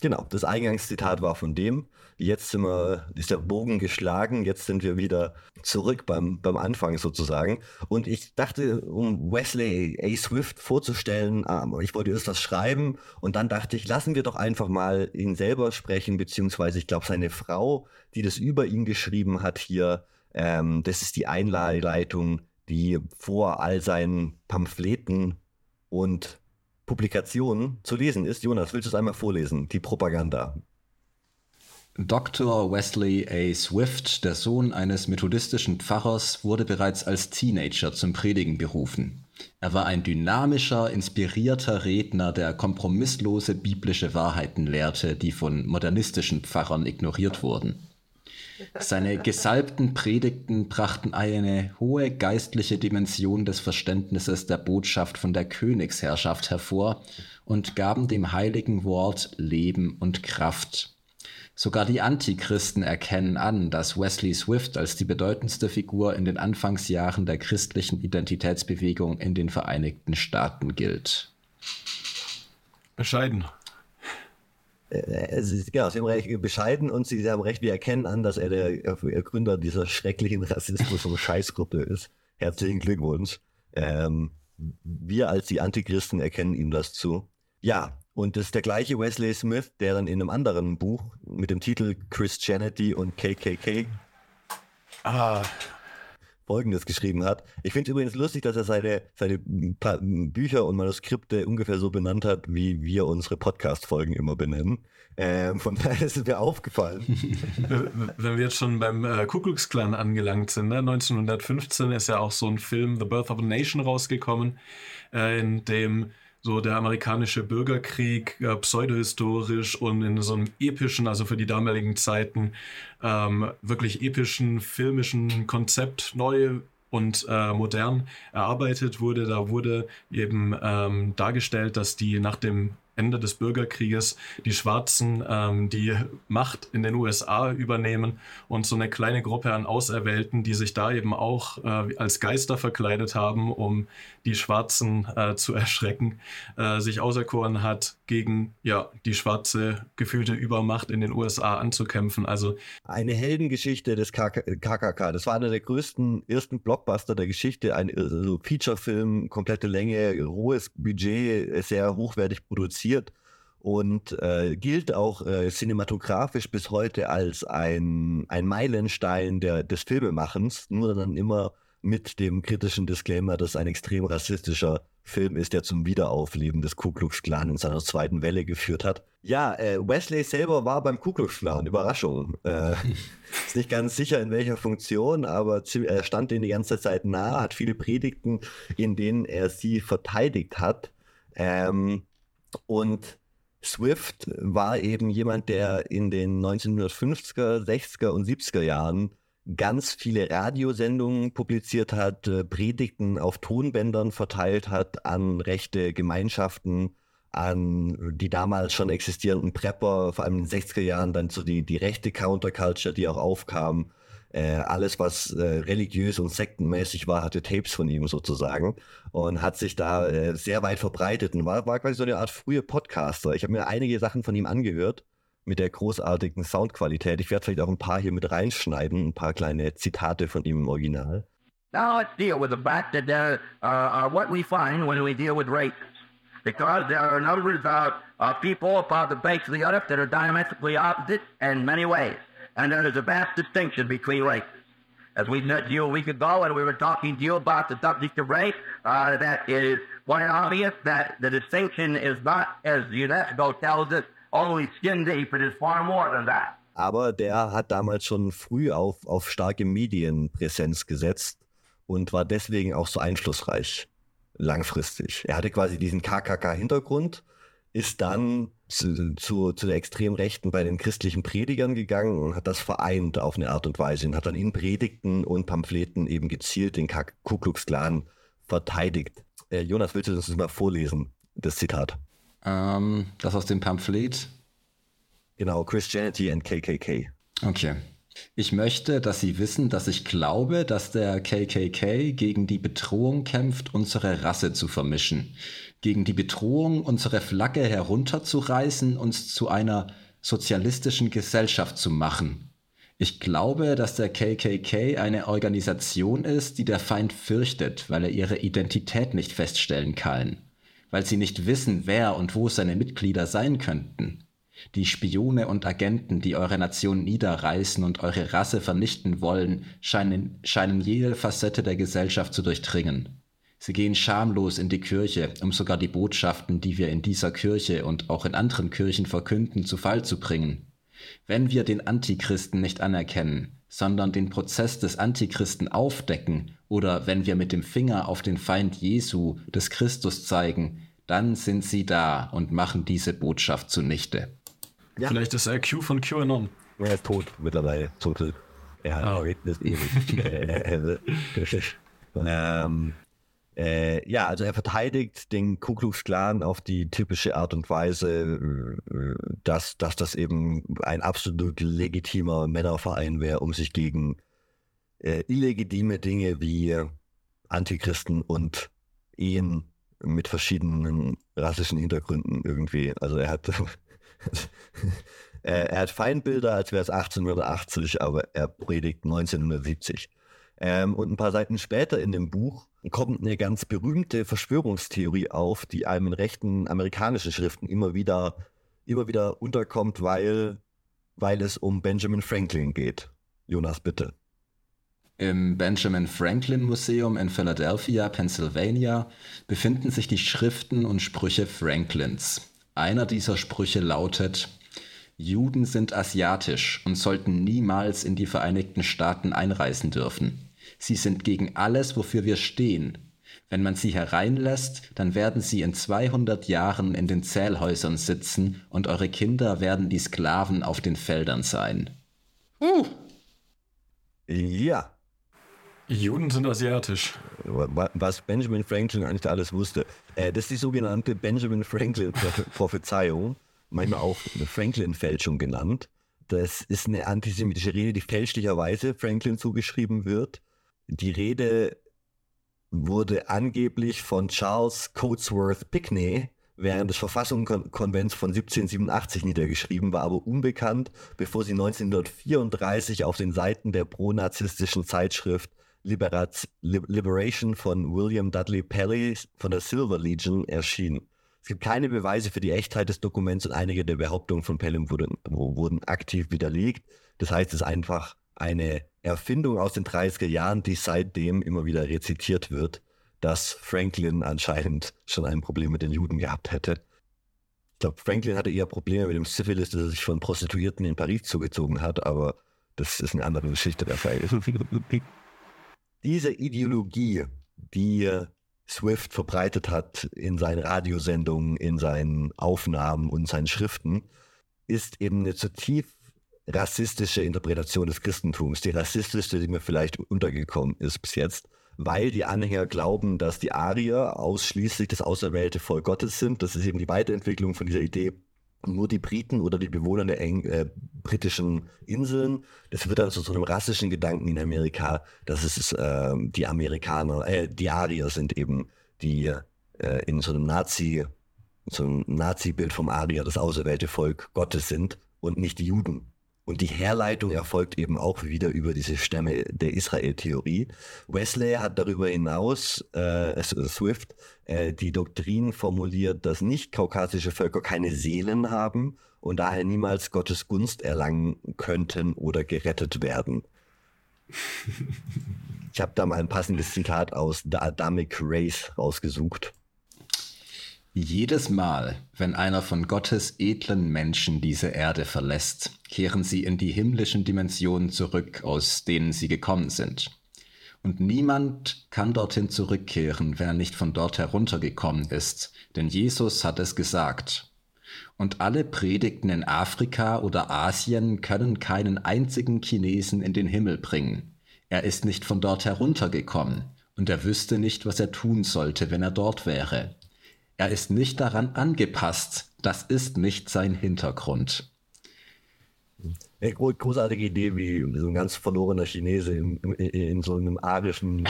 Speaker 1: Genau, das Eingangszitat war von dem. Jetzt sind wir, ist der Bogen geschlagen, jetzt sind wir wieder zurück beim, beim Anfang sozusagen. Und ich dachte, um Wesley A. Swift vorzustellen, ähm, ich wollte erst was schreiben und dann dachte ich, lassen wir doch einfach mal ihn selber sprechen, beziehungsweise ich glaube, seine Frau, die das über ihn geschrieben hat hier, ähm, das ist die Einleitung, die vor all seinen Pamphleten und Publikation zu lesen ist. Jonas, willst du es einmal vorlesen? Die Propaganda.
Speaker 3: Dr. Wesley A. Swift, der Sohn eines methodistischen Pfarrers, wurde bereits als Teenager zum Predigen berufen. Er war ein dynamischer, inspirierter Redner, der kompromisslose biblische Wahrheiten lehrte, die von modernistischen Pfarrern ignoriert wurden. Seine gesalbten Predigten brachten eine hohe geistliche Dimension des Verständnisses der Botschaft von der Königsherrschaft hervor und gaben dem heiligen Wort Leben und Kraft. Sogar die Antichristen erkennen an, dass Wesley Swift als die bedeutendste Figur in den Anfangsjahren der christlichen Identitätsbewegung in den Vereinigten Staaten gilt.
Speaker 2: Bescheiden.
Speaker 1: Äh, sie, genau, sie haben recht bescheiden und sie haben recht, wir erkennen an, dass er der Gründer dieser schrecklichen Rassismus- und Scheißgruppe ist. Herzlichen Glückwunsch. Ähm, wir als die Antichristen erkennen ihm das zu. Ja, und das ist der gleiche Wesley Smith, der dann in einem anderen Buch mit dem Titel Christianity und KKK ah. Folgendes geschrieben hat. Ich finde es übrigens lustig, dass er seine, seine Bücher und Manuskripte ungefähr so benannt hat, wie wir unsere Podcast-Folgen immer benennen. Ähm, von daher ist es mir aufgefallen.
Speaker 2: Wenn wir jetzt schon beim äh, Ku angelangt sind, ne? 1915 ist ja auch so ein Film The Birth of a Nation rausgekommen, äh, in dem so der amerikanische Bürgerkrieg äh, pseudohistorisch und in so einem epischen, also für die damaligen Zeiten, ähm, wirklich epischen filmischen Konzept neu und äh, modern erarbeitet wurde. Da wurde eben ähm, dargestellt, dass die nach dem Ende des Bürgerkrieges die Schwarzen ähm, die Macht in den USA übernehmen und so eine kleine Gruppe an Auserwählten, die sich da eben auch äh, als Geister verkleidet haben, um die Schwarzen äh, zu erschrecken, äh, sich auserkoren hat, gegen ja die schwarze gefühlte Übermacht in den USA anzukämpfen. Also
Speaker 1: eine Heldengeschichte des KKK. Das war einer der größten ersten Blockbuster der Geschichte, ein also Featurefilm, komplette Länge, hohes Budget, sehr hochwertig produziert und äh, gilt auch äh, cinematografisch bis heute als ein, ein Meilenstein der, des Filmemachens, nur dann immer mit dem kritischen Disclaimer, dass ein extrem rassistischer Film ist, der zum Wiederaufleben des Ku Klux Klan in seiner zweiten Welle geführt hat. Ja, äh, Wesley selber war beim Ku Klux Klan, Überraschung. Äh, ist nicht ganz sicher in welcher Funktion, aber er stand denen die ganze Zeit nah, hat viele Predigten, in denen er sie verteidigt hat. Ähm, und Swift war eben jemand, der in den 1950er, 60er und 70er Jahren ganz viele Radiosendungen publiziert hat, äh, Predigten auf Tonbändern verteilt hat an rechte Gemeinschaften, an die damals schon existierenden Prepper, vor allem in den 60er Jahren dann so die, die rechte Counterculture, die auch aufkam. Äh, alles, was äh, religiös und sektenmäßig war, hatte Tapes von ihm sozusagen und hat sich da äh, sehr weit verbreitet und war, war quasi so eine Art frühe Podcaster. Ich habe mir einige Sachen von ihm angehört mit der großartigen Soundqualität. Ich werde vielleicht auch ein paar hier mit reinschneiden, ein paar kleine Zitate von ihm im Original.
Speaker 4: Now let's deal with the fact that there uh, what we find when we deal with race. Because there are numbers of, of people upon the face of the earth that are diametrically opposite in many ways. And there is a vast distinction between races. As we met you a week ago and we were talking to you about the subject of race, uh, that is quite obvious that the distinction is not, as UNESCO tells us, only skin deep. It is far more than that.
Speaker 1: Aber der hat damals schon früh auf, auf starke Medienpräsenz gesetzt und war deswegen auch so einflussreich langfristig. Er hatte quasi diesen KKK-Hintergrund, ist dann zu, zu, zu der Extremrechten bei den christlichen Predigern gegangen und hat das vereint auf eine Art und Weise und hat dann in Predigten und Pamphleten eben gezielt den Ku Klux Klan verteidigt. Äh, Jonas, willst du das mal vorlesen, das Zitat?
Speaker 3: Ähm, das aus dem Pamphlet.
Speaker 1: Genau, Christianity and KKK.
Speaker 3: Okay. Ich möchte, dass Sie wissen, dass ich glaube, dass der KKK gegen die Bedrohung kämpft, unsere Rasse zu vermischen. Gegen die Bedrohung, unsere Flagge herunterzureißen, uns zu einer sozialistischen Gesellschaft zu machen. Ich glaube, dass der KKK eine Organisation ist, die der Feind fürchtet, weil er ihre Identität nicht feststellen kann weil sie nicht wissen, wer und wo seine Mitglieder sein könnten. Die Spione und Agenten, die eure Nation niederreißen und eure Rasse vernichten wollen, scheinen, scheinen jede Facette der Gesellschaft zu durchdringen. Sie gehen schamlos in die Kirche, um sogar die Botschaften, die wir in dieser Kirche und auch in anderen Kirchen verkünden, zu Fall zu bringen. Wenn wir den Antichristen nicht anerkennen, sondern den Prozess des Antichristen aufdecken oder wenn wir mit dem Finger auf den Feind Jesu des Christus zeigen, dann sind sie da und machen diese Botschaft zunichte.
Speaker 2: Ja. Vielleicht ist er Q von QAnon.
Speaker 1: Er ist tot mittlerweile. Total. Er hat oh. das ewig. ähm, äh, ja, also er verteidigt den Ku Klux Klan auf die typische Art und Weise, äh, dass, dass das eben ein absolut legitimer Männerverein wäre, um sich gegen äh, illegitime Dinge wie Antichristen und Ehen mit verschiedenen rassischen Hintergründen irgendwie. Also er hat, er, hat Feindbilder, als wäre es 1880, aber er predigt 1970. Ähm, und ein paar Seiten später in dem Buch kommt eine ganz berühmte Verschwörungstheorie auf, die einem in rechten amerikanischen Schriften immer wieder, immer wieder unterkommt, weil, weil es um Benjamin Franklin geht. Jonas, bitte.
Speaker 3: Im Benjamin Franklin Museum in Philadelphia, Pennsylvania, befinden sich die Schriften und Sprüche Franklins. Einer dieser Sprüche lautet, Juden sind asiatisch und sollten niemals in die Vereinigten Staaten einreisen dürfen. Sie sind gegen alles, wofür wir stehen. Wenn man sie hereinlässt, dann werden sie in 200 Jahren in den Zählhäusern sitzen und eure Kinder werden die Sklaven auf den Feldern sein.
Speaker 1: Uh. Ja.
Speaker 2: Juden sind asiatisch.
Speaker 1: Was Benjamin Franklin eigentlich alles wusste. Äh, das ist die sogenannte Benjamin Franklin-Prophezeiung manchmal auch eine Franklin-Fälschung genannt. Das ist eine antisemitische Rede, die fälschlicherweise Franklin zugeschrieben wird. Die Rede wurde angeblich von Charles Coatsworth Pickney während des Verfassungskonvents von 1787 niedergeschrieben, war aber unbekannt, bevor sie 1934 auf den Seiten der pronazistischen Zeitschrift Liberation von William Dudley Perry von der Silver Legion erschien. Es gibt keine Beweise für die Echtheit des Dokuments und einige der Behauptungen von Pelham wurden, wurden aktiv widerlegt. Das heißt, es ist einfach eine Erfindung aus den 30er Jahren, die seitdem immer wieder rezitiert wird, dass Franklin anscheinend schon ein Problem mit den Juden gehabt hätte. Ich glaube, Franklin hatte eher Probleme mit dem Syphilis, dass er sich von Prostituierten in Paris zugezogen hat, aber das ist eine andere Geschichte der Fall. Diese Ideologie, die Swift verbreitet hat in seinen Radiosendungen, in seinen Aufnahmen und seinen Schriften, ist eben eine zutiefst rassistische Interpretation des Christentums, die rassistischste, die mir vielleicht untergekommen ist bis jetzt, weil die Anhänger glauben, dass die Arier ausschließlich das auserwählte Volk Gottes sind. Das ist eben die Weiterentwicklung von dieser Idee, nur die Briten oder die Bewohner der eng, äh, britischen Inseln. Das wird dann zu so einem rassischen Gedanken in Amerika, dass es äh, die Amerikaner, äh, die Arier sind eben, die äh, in so einem Nazi, so einem Nazi-Bild vom Arier das auserwählte Volk Gottes sind und nicht die Juden. Und die Herleitung erfolgt eben auch wieder über diese Stämme der Israel-Theorie. Wesley hat darüber hinaus, äh, Swift, äh, die Doktrin formuliert, dass nicht-kaukasische Völker keine Seelen haben und daher niemals Gottes Gunst erlangen könnten oder gerettet werden. Ich habe da mal ein passendes Zitat aus The Adamic Race rausgesucht.
Speaker 3: Jedes Mal, wenn einer von Gottes edlen Menschen diese Erde verlässt, kehren sie in die himmlischen Dimensionen zurück, aus denen sie gekommen sind. Und niemand kann dorthin zurückkehren, wer nicht von dort heruntergekommen ist, denn Jesus hat es gesagt. Und alle Predigten in Afrika oder Asien können keinen einzigen Chinesen in den Himmel bringen. Er ist nicht von dort heruntergekommen, und er wüsste nicht, was er tun sollte, wenn er dort wäre. Er ist nicht daran angepasst. Das ist nicht sein Hintergrund.
Speaker 1: Eine großartige Idee, wie so ein ganz verlorener Chinese in, in, in so einem arischen,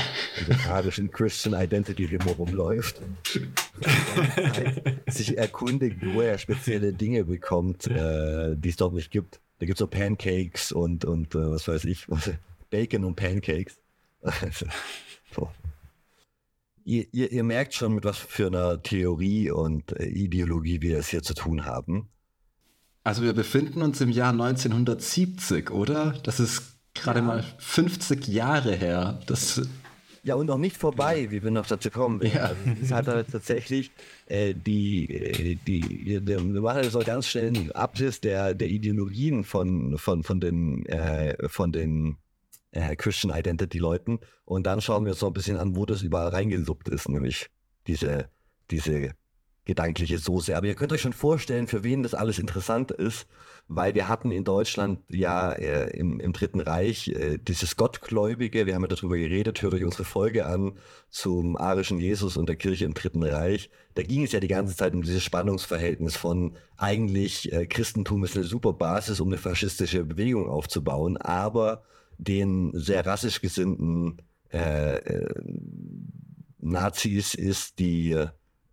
Speaker 1: arischen Christian Identity Rimmo rumläuft. sich erkundigt, wo er spezielle Dinge bekommt, äh, die es dort nicht gibt. Da gibt es so Pancakes und, und äh, was weiß ich, Bacon und Pancakes. so ihr, ihr, ihr, merkt schon, mit was für einer Theorie und äh, Ideologie wir es hier zu tun haben.
Speaker 3: Also wir befinden uns im Jahr 1970, oder? Das ist gerade ja. mal 50 Jahre her. Das
Speaker 1: ja, und noch nicht vorbei, wie wir noch dazu kommen. Ja. Also, es hat halt tatsächlich äh, die, äh, die, wir machen so ganz schnell einen Abriss der, der Ideologien von, von, von den, äh, von den äh, Christian Identity Leuten. Und dann schauen wir uns so ein bisschen an, wo das überall reingesuppt ist, nämlich diese, diese gedankliche Soße. Aber ihr könnt euch schon vorstellen, für wen das alles interessant ist, weil wir hatten in Deutschland ja äh, im, im, Dritten Reich äh, dieses Gottgläubige, wir haben ja darüber geredet, hört euch unsere Folge an zum arischen Jesus und der Kirche im Dritten Reich. Da ging es ja die ganze Zeit um dieses Spannungsverhältnis von eigentlich äh, Christentum ist eine super Basis, um eine faschistische Bewegung aufzubauen, aber den sehr rassisch gesinnten äh, äh, Nazis ist die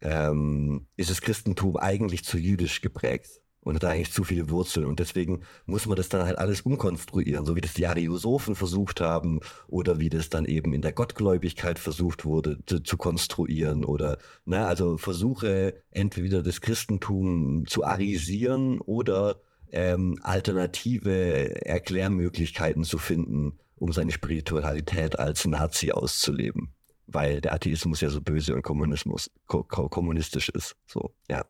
Speaker 1: ähm, ist das Christentum eigentlich zu jüdisch geprägt. und hat eigentlich zu viele Wurzeln. Und deswegen muss man das dann halt alles umkonstruieren, so wie das die Ariosophen versucht haben oder wie das dann eben in der Gottgläubigkeit versucht wurde zu, zu konstruieren oder, na, also Versuche entweder das Christentum zu arisieren oder ähm, alternative Erklärmöglichkeiten zu finden, um seine Spiritualität als Nazi auszuleben. Weil der Atheismus ja so böse und Kommunismus, ko kommunistisch ist. So, ja.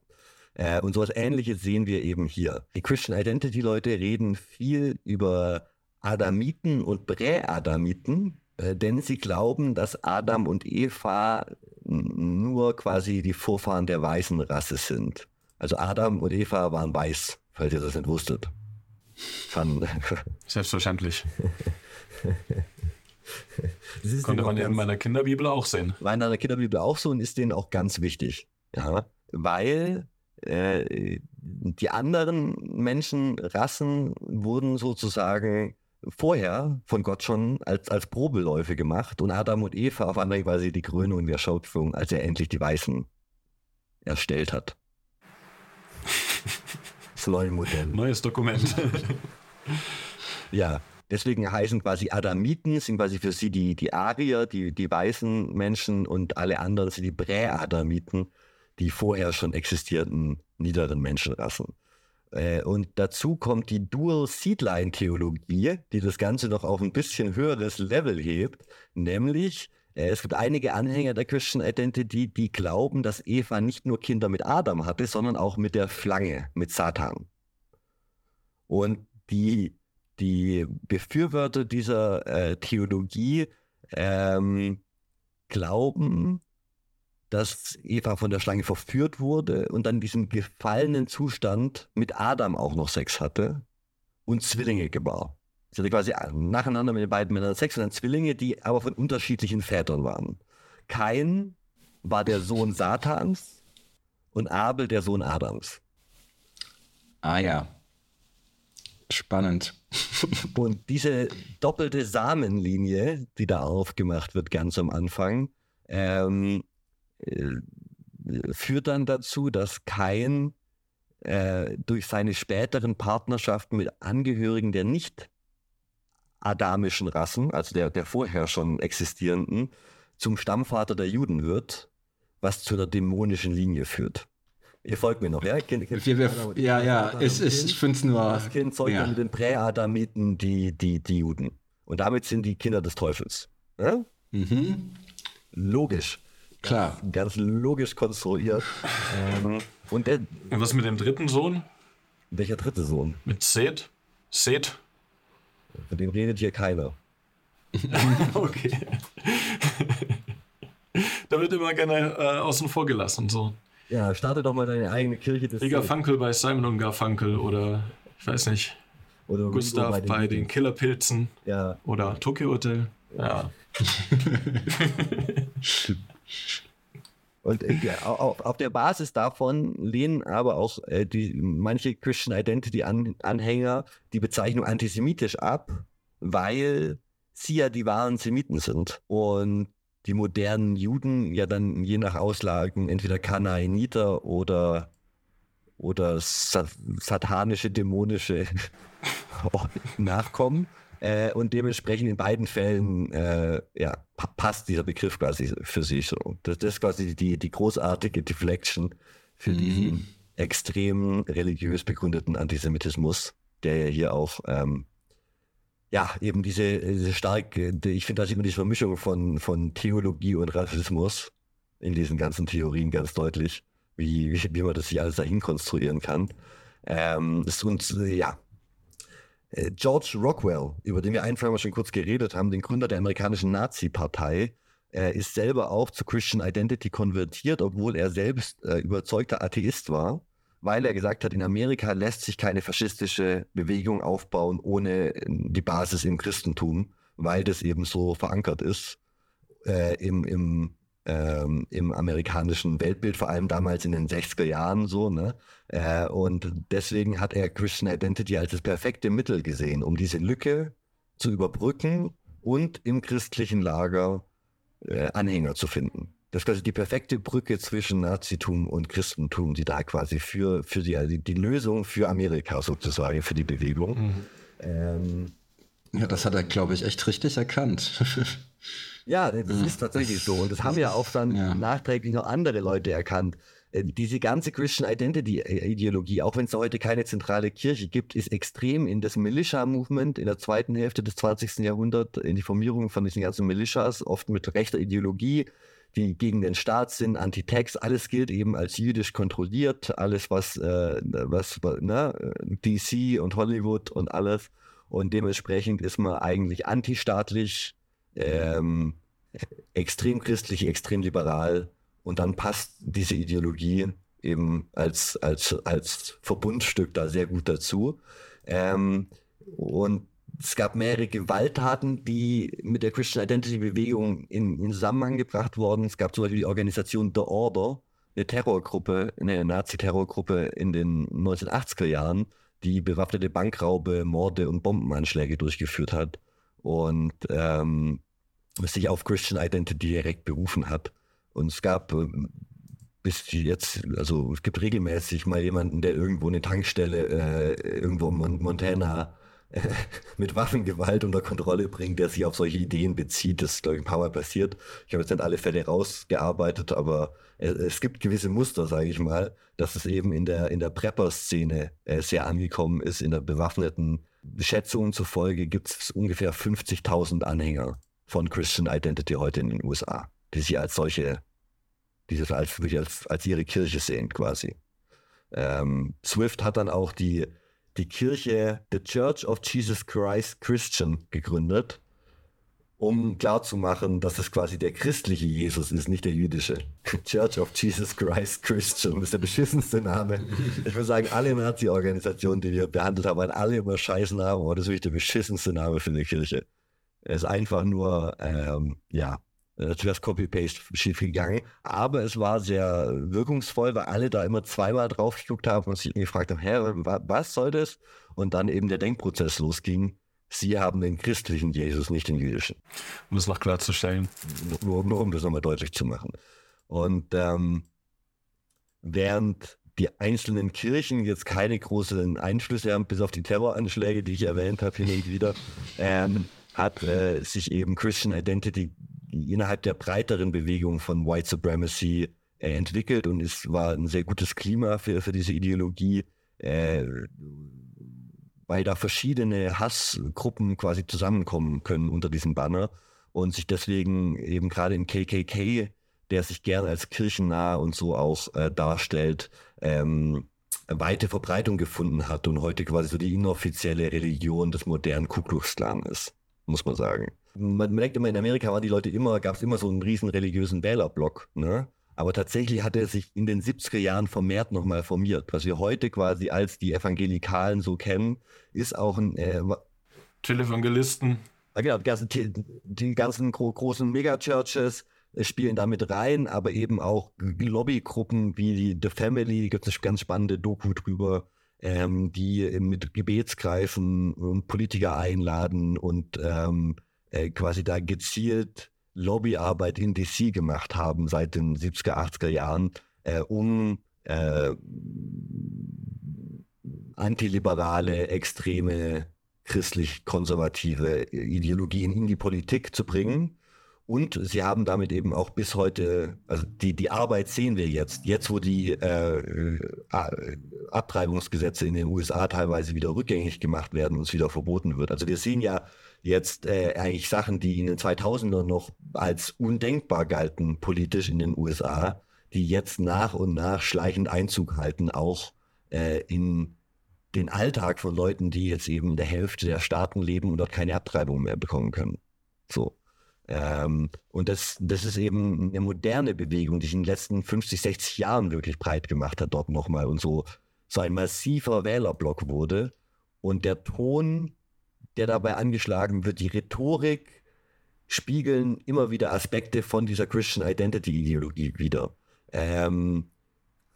Speaker 1: Äh, und sowas ähnliches sehen wir eben hier. Die Christian Identity Leute reden viel über Adamiten und Präadamiten, äh, denn sie glauben, dass Adam und Eva nur quasi die Vorfahren der weißen Rasse sind. Also Adam und Eva waren weiß, falls ihr das nicht wusstet.
Speaker 2: Fun. Selbstverständlich. Konnte man ja in meiner Kinderbibel auch sehen.
Speaker 1: War in meiner Kinderbibel auch so und ist denen auch ganz wichtig. Ja, weil äh, die anderen Menschenrassen wurden sozusagen vorher von Gott schon als, als Probeläufe gemacht und Adam und Eva auf andere Weise die Krönung der Schöpfung, als er endlich die Weißen erstellt hat.
Speaker 2: Das neue Modell. Neues Dokument.
Speaker 1: ja, deswegen heißen quasi Adamiten, sind quasi für sie die, die Arier, die, die weißen Menschen und alle anderen sind die Präadamiten die vorher schon existierten niederen Menschenrassen. Äh, und dazu kommt die Dual-Seedline-Theologie, die das Ganze noch auf ein bisschen höheres Level hebt, nämlich es gibt einige Anhänger der Christian Identity, die glauben, dass Eva nicht nur Kinder mit Adam hatte, sondern auch mit der Schlange, mit Satan. Und die, die Befürworter dieser äh, Theologie ähm, glauben, dass Eva von der Schlange verführt wurde und dann in diesem gefallenen Zustand mit Adam auch noch Sex hatte und Zwillinge gebar. Sie hatte quasi nacheinander mit den beiden Männern Sex und dann Zwillinge, die aber von unterschiedlichen Vätern waren. Kain war der Sohn Satans und Abel der Sohn Adams.
Speaker 3: Ah ja. Spannend.
Speaker 1: und diese doppelte Samenlinie, die da aufgemacht wird ganz am Anfang, ähm, äh, führt dann dazu, dass Kain äh, durch seine späteren Partnerschaften mit Angehörigen der nicht adamischen Rassen, also der, der vorher schon existierenden, zum Stammvater der Juden wird, was zu einer dämonischen Linie führt. Ihr folgt mir noch, ja? Kind,
Speaker 3: kind, wir, wir, ja, ja, es ist, ich finde es nur.
Speaker 1: Das Kind zeugt ja. mit den Präadamiten die, die, die Juden. Und damit sind die Kinder des Teufels. Ja? Mhm. Logisch.
Speaker 3: Klar.
Speaker 1: Ganz, ganz logisch konstruiert.
Speaker 2: Ähm, und der, was mit dem dritten Sohn?
Speaker 1: Welcher dritte Sohn?
Speaker 2: Mit Seth? Seth?
Speaker 1: Von dem redet hier keiner.
Speaker 2: okay. da wird immer gerne äh, außen vor gelassen. So.
Speaker 1: Ja, starte doch mal deine eigene Kirche
Speaker 2: des Rieger Funkel bei Simon und Garfunkel oder ich weiß nicht. Oder Gustav bei den, bei den Killerpilzen.
Speaker 1: Ja.
Speaker 2: Oder Tokyo Hotel. Ja.
Speaker 1: Und äh, auf, der Basis davon lehnen aber auch äh, die, manche Christian Identity-Anhänger die Bezeichnung antisemitisch ab, weil sie ja die wahren Semiten sind. Und die modernen Juden ja dann je nach Auslagen entweder Kanaaniter oder, oder satanische, dämonische Nachkommen. Äh, und dementsprechend in beiden Fällen äh, ja, passt dieser Begriff quasi für sich so. Das, das ist quasi die, die großartige Deflection für mhm. diesen extrem religiös begründeten Antisemitismus, der ja hier auch ähm, ja, eben diese, diese starke, ich finde, da sieht man diese Vermischung von, von Theologie und Rassismus in diesen ganzen Theorien ganz deutlich, wie, wie, wie man das sich alles dahin konstruieren kann. Ähm, ist uns, ja, George Rockwell, über den wir einfach mal schon kurz geredet haben, den Gründer der amerikanischen Nazi-Partei, er ist selber auch zu Christian Identity konvertiert, obwohl er selbst äh, überzeugter Atheist war, weil er gesagt hat, in Amerika lässt sich keine faschistische Bewegung aufbauen ohne äh, die Basis im Christentum, weil das eben so verankert ist äh, im, im ähm, im amerikanischen Weltbild, vor allem damals in den 60er Jahren so. Ne? Äh, und deswegen hat er Christian Identity als das perfekte Mittel gesehen, um diese Lücke zu überbrücken und im christlichen Lager äh, Anhänger zu finden. das ist quasi die perfekte Brücke zwischen Nazitum und Christentum, die da quasi für, für die, also die Lösung für Amerika sozusagen, für die Bewegung. Mhm. Ähm,
Speaker 3: ja, das hat er, glaube ich, echt richtig erkannt.
Speaker 1: ja, das mhm. ist tatsächlich so. Und das haben ja auch dann ja. nachträglich noch andere Leute erkannt. Äh, diese ganze Christian Identity-Ideologie, auch wenn es heute keine zentrale Kirche gibt, ist extrem in das Militia-Movement in der zweiten Hälfte des 20. Jahrhunderts, in die Formierung von diesen ganzen Militias, oft mit rechter Ideologie, die gegen den Staat sind, Anti-Tax, alles gilt eben als jüdisch kontrolliert, alles was, äh, was ne, DC und Hollywood und alles. Und dementsprechend ist man eigentlich antistaatlich, ähm, extrem christlich, extrem liberal und dann passt diese Ideologie eben als, als, als Verbundstück da sehr gut dazu. Ähm, und es gab mehrere Gewalttaten, die mit der Christian Identity Bewegung in, in Zusammenhang gebracht wurden. Es gab zum Beispiel die Organisation The Order, eine Terrorgruppe, eine Nazi-Terrorgruppe in den 1980er Jahren, die bewaffnete Bankraube, Morde und Bombenanschläge durchgeführt hat und ähm, sich auf Christian Identity direkt berufen hat. Und es gab äh, bis jetzt, also es gibt regelmäßig mal jemanden, der irgendwo eine Tankstelle äh, irgendwo in Montana äh, mit Waffengewalt unter Kontrolle bringt, der sich auf solche Ideen bezieht. Das ist, glaube ich, ein paar Mal passiert. Ich habe jetzt nicht alle Fälle rausgearbeitet, aber es, es gibt gewisse Muster, sage ich mal, dass es eben in der, in der Prepper-Szene äh, sehr angekommen ist. In der bewaffneten Schätzungen zufolge gibt es ungefähr 50.000 Anhänger von Christian Identity heute in den USA die sie als solche, dieses als, als, als ihre Kirche sehen quasi. Ähm, Swift hat dann auch die, die Kirche The Church of Jesus Christ Christian gegründet, um klarzumachen, dass es quasi der christliche Jesus ist, nicht der jüdische. Church of Jesus Christ Christian das ist der beschissenste Name. Ich würde sagen, alle Nazi-Organisationen, die wir behandelt haben, waren alle immer scheiß Namen, aber das ist wirklich der beschissenste Name für eine Kirche. Er ist einfach nur, ähm, ja, Natürlich äh, Copy-Paste schief gegangen, aber es war sehr wirkungsvoll, weil alle da immer zweimal drauf geguckt haben und sich gefragt haben, hä, was soll das? Und dann eben der Denkprozess losging. Sie haben den christlichen Jesus, nicht den jüdischen.
Speaker 2: Um das noch klarzustellen.
Speaker 1: Nur, nur um das nochmal deutlich zu machen. Und ähm, während die einzelnen Kirchen jetzt keine großen Einflüsse haben, bis auf die Terroranschläge, die ich erwähnt habe, hin und wieder, ähm, hat äh, sich eben Christian Identity innerhalb der breiteren Bewegung von White Supremacy äh, entwickelt und es war ein sehr gutes Klima für, für diese Ideologie, äh, weil da verschiedene Hassgruppen quasi zusammenkommen können unter diesem Banner und sich deswegen eben gerade im KKK, der sich gern als kirchennah und so auch äh, darstellt, ähm, weite Verbreitung gefunden hat und heute quasi so die inoffizielle Religion des modernen Ku Klux Klan ist, muss man sagen man, denkt immer, in Amerika waren die Leute immer, gab es immer so einen riesen religiösen Wählerblock, ne? Aber tatsächlich hat er sich in den 70er Jahren vermehrt nochmal formiert. Was wir heute quasi als die Evangelikalen so kennen, ist auch ein äh,
Speaker 2: Televangelisten.
Speaker 1: Genau, die ganzen, die ganzen großen Megachurches äh, spielen damit rein, aber eben auch Lobbygruppen wie die The Family, gibt es eine ganz spannende Doku drüber, ähm, die mit Gebetskreisen und Politiker einladen und ähm, äh, quasi da gezielt Lobbyarbeit in DC gemacht haben seit den 70er, 80er Jahren, äh, um äh, antiliberale, extreme, christlich-konservative Ideologien in die Politik zu bringen. Und sie haben damit eben auch bis heute, also die, die Arbeit sehen wir jetzt, jetzt wo die äh, Abtreibungsgesetze in den USA teilweise wieder rückgängig gemacht werden und es wieder verboten wird. Also wir sehen ja jetzt äh, eigentlich Sachen, die in den 2000ern noch als undenkbar galten politisch in den USA, die jetzt nach und nach schleichend Einzug halten, auch äh, in den Alltag von Leuten, die jetzt eben in der Hälfte der Staaten leben und dort keine Abtreibung mehr bekommen können. So. Ähm, und das, das ist eben eine moderne Bewegung, die sich in den letzten 50, 60 Jahren wirklich breit gemacht hat dort nochmal und so, so ein massiver Wählerblock wurde. Und der Ton der dabei angeschlagen wird, die Rhetorik spiegeln immer wieder Aspekte von dieser Christian Identity Ideologie wieder. Ähm,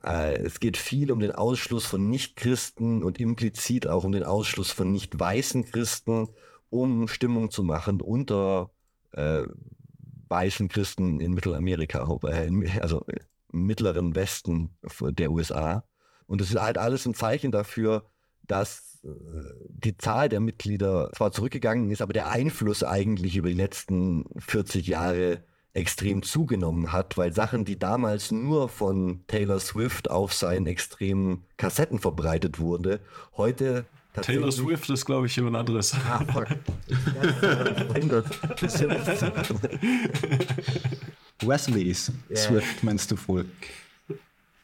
Speaker 1: äh, es geht viel um den Ausschluss von Nichtchristen und implizit auch um den Ausschluss von nicht weißen Christen, um Stimmung zu machen unter äh, weißen Christen in Mittelamerika, äh, also im mittleren Westen der USA. Und es ist halt alles ein Zeichen dafür, dass die Zahl der Mitglieder zwar zurückgegangen ist, aber der Einfluss eigentlich über die letzten 40 Jahre extrem zugenommen hat, weil Sachen, die damals nur von Taylor Swift auf seinen extremen Kassetten verbreitet wurde, heute
Speaker 2: Taylor Swift ist, glaube ich, jemand anderes. Ah, fuck.
Speaker 3: Wesley's yeah. Swift meinst du wohl?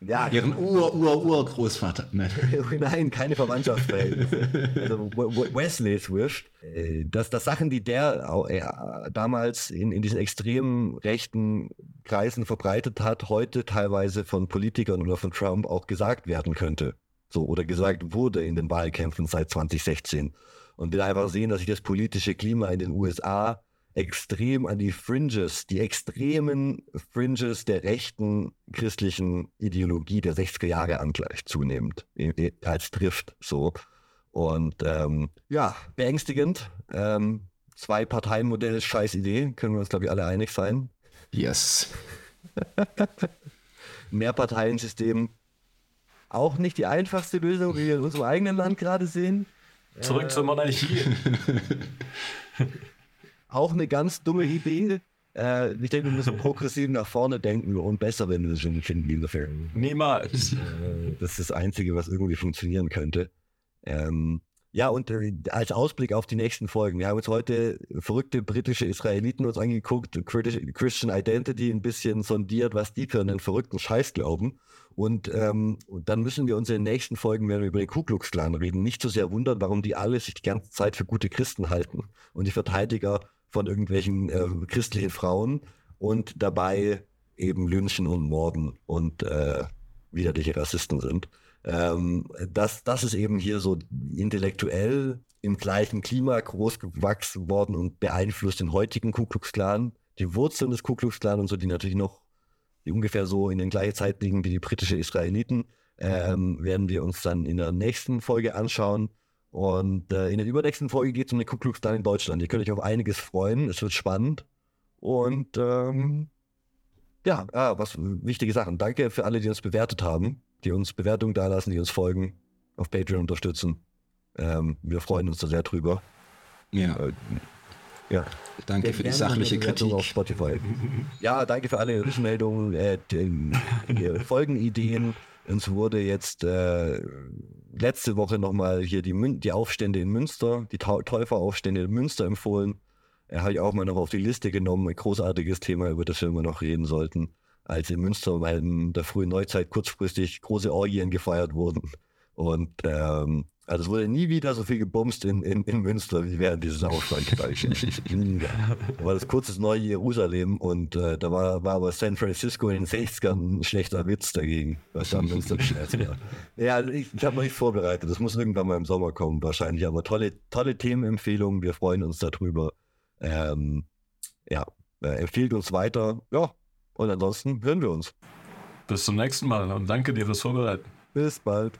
Speaker 1: Ja,
Speaker 3: Ihren Ur-Ur-Urgroßvater.
Speaker 1: Nein, keine Verwandtschaftsverhältnisse. also Wesley Swift, äh, dass das Sachen, die der äh, damals in, in diesen extremen rechten Kreisen verbreitet hat, heute teilweise von Politikern oder von Trump auch gesagt werden könnte. So, oder gesagt wurde in den Wahlkämpfen seit 2016. Und wir einfach sehen, dass sich das politische Klima in den USA extrem an die Fringes, die extremen Fringes der rechten christlichen Ideologie der 60er Jahre angleicht, zunehmend, als trifft so. Und ähm, ja, beängstigend. Ähm, zwei Parteienmodell ist scheiß Idee, können wir uns, glaube ich, alle einig sein.
Speaker 3: Yes.
Speaker 1: Mehrparteiensystem auch nicht die einfachste Lösung, wie wir in unserem eigenen Land gerade sehen.
Speaker 2: Zurück äh, zur Monarchie.
Speaker 1: auch eine ganz dumme Idee. Äh, ich denke, wir müssen progressiv nach vorne denken und besser wenn wir es schon finden, ungefähr.
Speaker 2: Niemals. Äh,
Speaker 1: das ist das Einzige, was irgendwie funktionieren könnte. Ähm, ja, und äh, als Ausblick auf die nächsten Folgen. Wir haben uns heute verrückte britische Israeliten uns angeguckt, Christian Identity ein bisschen sondiert, was die für einen verrückten Scheiß glauben. Und, ähm, und dann müssen wir uns in den nächsten Folgen, wenn wir über den Ku Klux Klan reden, nicht so sehr wundern, warum die alle sich die ganze Zeit für gute Christen halten und die Verteidiger von irgendwelchen äh, christlichen Frauen und dabei eben lynchen und morden und äh, widerliche Rassisten sind. Ähm, das, das ist eben hier so intellektuell im gleichen Klima groß gewachsen worden und beeinflusst den heutigen Ku Klux Klan. Die Wurzeln des Ku Klux Klan und so, die natürlich noch die ungefähr so in den gleichen Zeit liegen wie die britische Israeliten, ähm, werden wir uns dann in der nächsten Folge anschauen. Und äh, in der übernächsten Folge geht es um den Ku Klux Klan in Deutschland. Ihr könnt euch auf einiges freuen. Es wird spannend. Und ähm, ja, ah, was wichtige Sachen. Danke für alle, die uns bewertet haben, die uns Bewertungen dalassen, die uns folgen, auf Patreon unterstützen. Ähm, wir freuen uns da sehr drüber.
Speaker 3: Ja. Äh, ja. Danke für die sachliche Kritik.
Speaker 1: Auf Spotify. Ja, danke für alle Rückmeldungen, äh, Folgenideen. Uns wurde jetzt äh, letzte Woche nochmal hier die, Mün die Aufstände in Münster, die Täuferaufstände in Münster empfohlen. Er habe ich auch mal noch auf die Liste genommen. Ein großartiges Thema, über das wir immer noch reden sollten. Als in Münster in der frühen Neuzeit kurzfristig große Orgien gefeiert wurden. Und ähm, also es wurde nie wieder so viel gebumst in, in, in Münster wie während dieses Aufstands. da war das kurzes neue Jerusalem und äh, da war, war aber San Francisco in den 60ern ein schlechter Witz dagegen, was da Münster war. Ja, also ich, ich habe noch nicht vorbereitet. Das muss irgendwann mal im Sommer kommen wahrscheinlich. Aber tolle, tolle Themenempfehlungen. Wir freuen uns darüber. Ähm, ja, äh, empfiehlt uns weiter. Ja, und ansonsten hören wir uns.
Speaker 2: Bis zum nächsten Mal und danke dir fürs Vorbereiten.
Speaker 1: Bis bald.